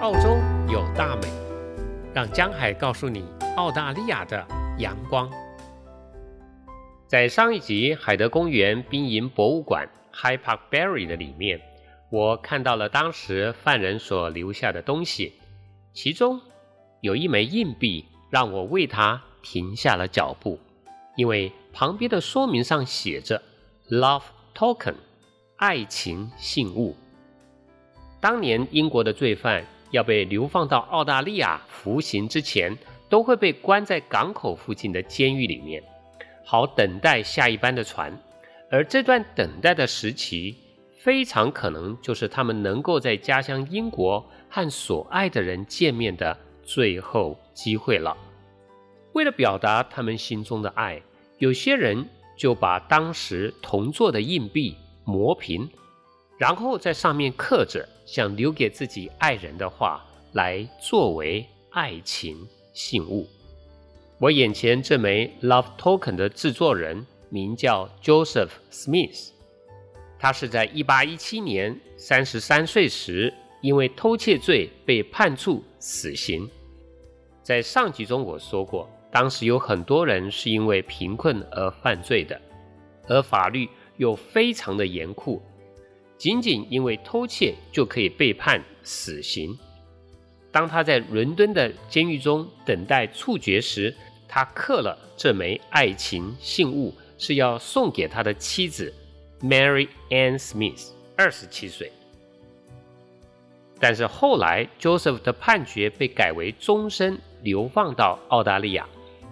澳洲有大美，让江海告诉你澳大利亚的阳光。在上一集海德公园兵营博物馆 （High Park Berry） 的里面，我看到了当时犯人所留下的东西，其中有一枚硬币，让我为他停下了脚步，因为旁边的说明上写着 “Love Token”，爱情信物。当年英国的罪犯要被流放到澳大利亚服刑之前，都会被关在港口附近的监狱里面，好等待下一班的船。而这段等待的时期，非常可能就是他们能够在家乡英国和所爱的人见面的最后机会了。为了表达他们心中的爱，有些人就把当时同坐的硬币磨平。然后在上面刻着想留给自己爱人的话，来作为爱情信物。我眼前这枚 Love Token 的制作人名叫 Joseph Smith，他是在1817年33岁时，因为偷窃罪被判处死刑。在上集中我说过，当时有很多人是因为贫困而犯罪的，而法律又非常的严酷。仅仅因为偷窃就可以被判死刑。当他在伦敦的监狱中等待处决时，他刻了这枚爱情信物，是要送给他的妻子 Mary Ann Smith，二十七岁。但是后来 Joseph 的判决被改为终身流放到澳大利亚，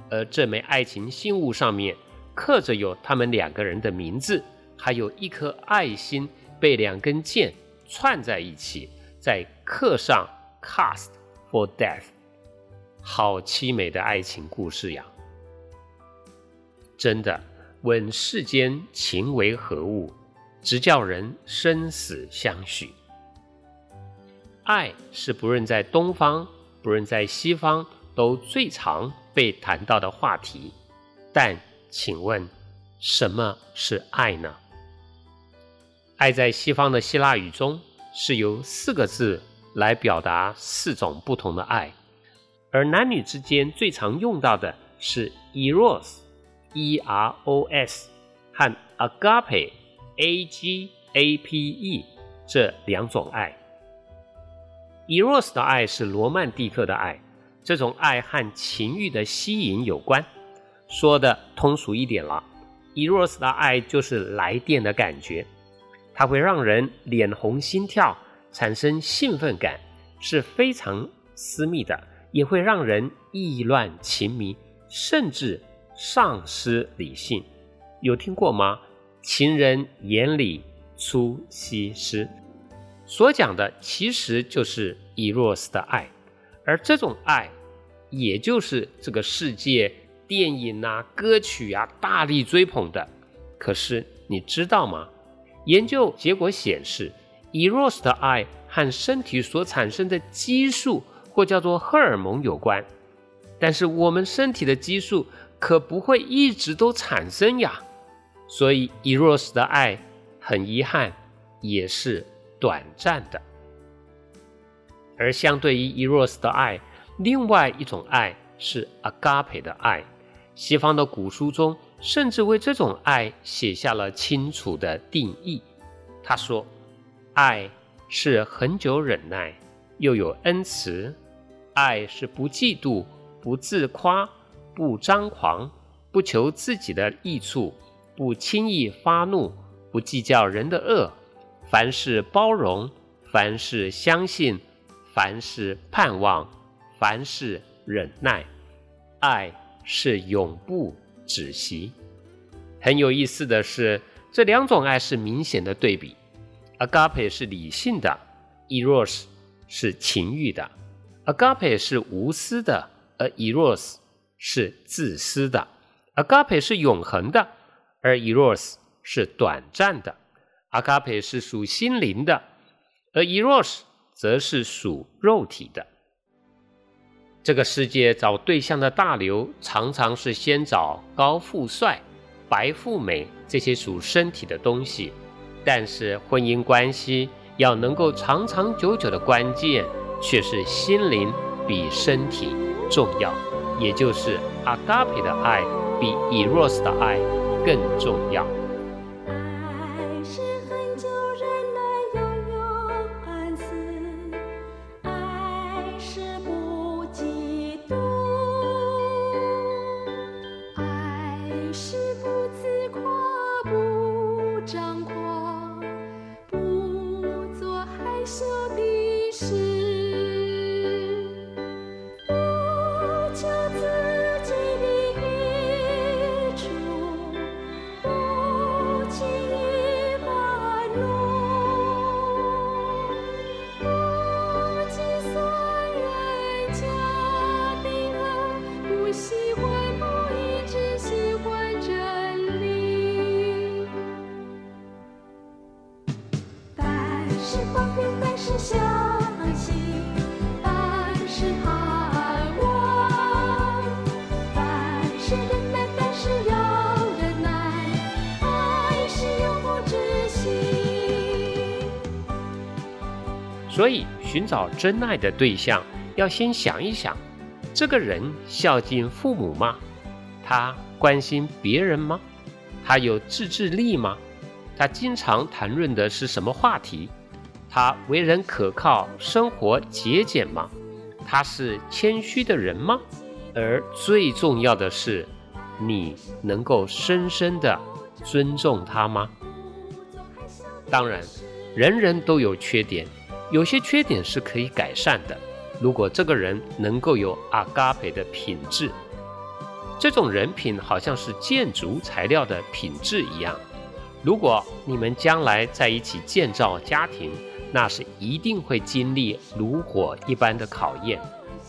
而这枚爱情信物上面刻着有他们两个人的名字，还有一颗爱心。被两根剑串在一起，再刻上 “cast for death”，好凄美的爱情故事呀！真的，问世间情为何物，直叫人生死相许。爱是不论在东方，不论在西方，都最常被谈到的话题。但请问，什么是爱呢？爱在西方的希腊语中是由四个字来表达四种不同的爱，而男女之间最常用到的是 eros（e-r-o-s） 和 agape（a-g-a-p-e） 这两种爱。eros 的爱是罗曼蒂克的爱，这种爱和情欲的吸引有关。说的通俗一点了，eros 的爱就是来电的感觉。它会让人脸红心跳，产生兴奋感，是非常私密的，也会让人意乱情迷，甚至丧失理性。有听过吗？情人眼里出西施，所讲的其实就是伊洛斯的爱，而这种爱，也就是这个世界电影啊、歌曲啊大力追捧的。可是你知道吗？研究结果显示，eros 的爱和身体所产生的激素或叫做荷尔蒙有关，但是我们身体的激素可不会一直都产生呀，所以 eros 的爱很遗憾也是短暂的。而相对于 eros 的爱，另外一种爱是 agape 的爱，西方的古书中。甚至为这种爱写下了清楚的定义。他说：“爱是恒久忍耐，又有恩慈；爱是不嫉妒、不自夸、不张狂、不求自己的益处、不轻易发怒、不计较人的恶。凡事包容，凡事相信，凡事盼望，凡事忍耐。爱是永不。”止息。很有意思的是，这两种爱是明显的对比。Agape 是理性的，Eros 是情欲的。Agape 是无私的，而 Eros 是自私的。Agape 是永恒的，而 Eros 是短暂的。Agape 是属心灵的，而 Eros 则是属肉体的。这个世界找对象的大流，常常是先找高富帅、白富美这些属身体的东西。但是婚姻关系要能够长长久久的关键，却是心灵比身体重要，也就是阿嘎培的爱比以诺斯的爱更重要。是不自夸不张所以，寻找真爱的对象，要先想一想：这个人孝敬父母吗？他关心别人吗？他有自制力吗？他经常谈论的是什么话题？他为人可靠，生活节俭吗？他是谦虚的人吗？而最重要的是，你能够深深的尊重他吗？当然，人人都有缺点。有些缺点是可以改善的。如果这个人能够有阿嘎培的品质，这种人品好像是建筑材料的品质一样。如果你们将来在一起建造家庭，那是一定会经历炉火一般的考验。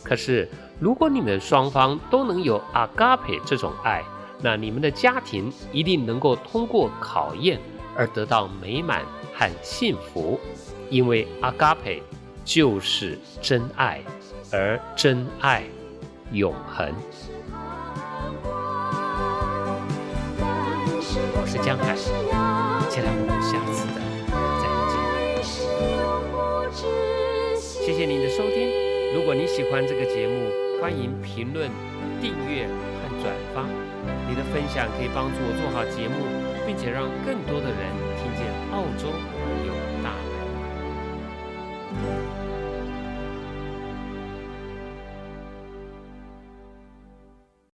可是，如果你们双方都能有阿嘎培这种爱，那你们的家庭一定能够通过考验而得到美满和幸福。因为阿嘎培就是真爱，而真爱永恒。我是江海，期待我们下次的再见。谢谢您的收听。如果你喜欢这个节目，欢迎评论、订阅和转发。你的分享可以帮助我做好节目，并且让更多的人听见澳洲有。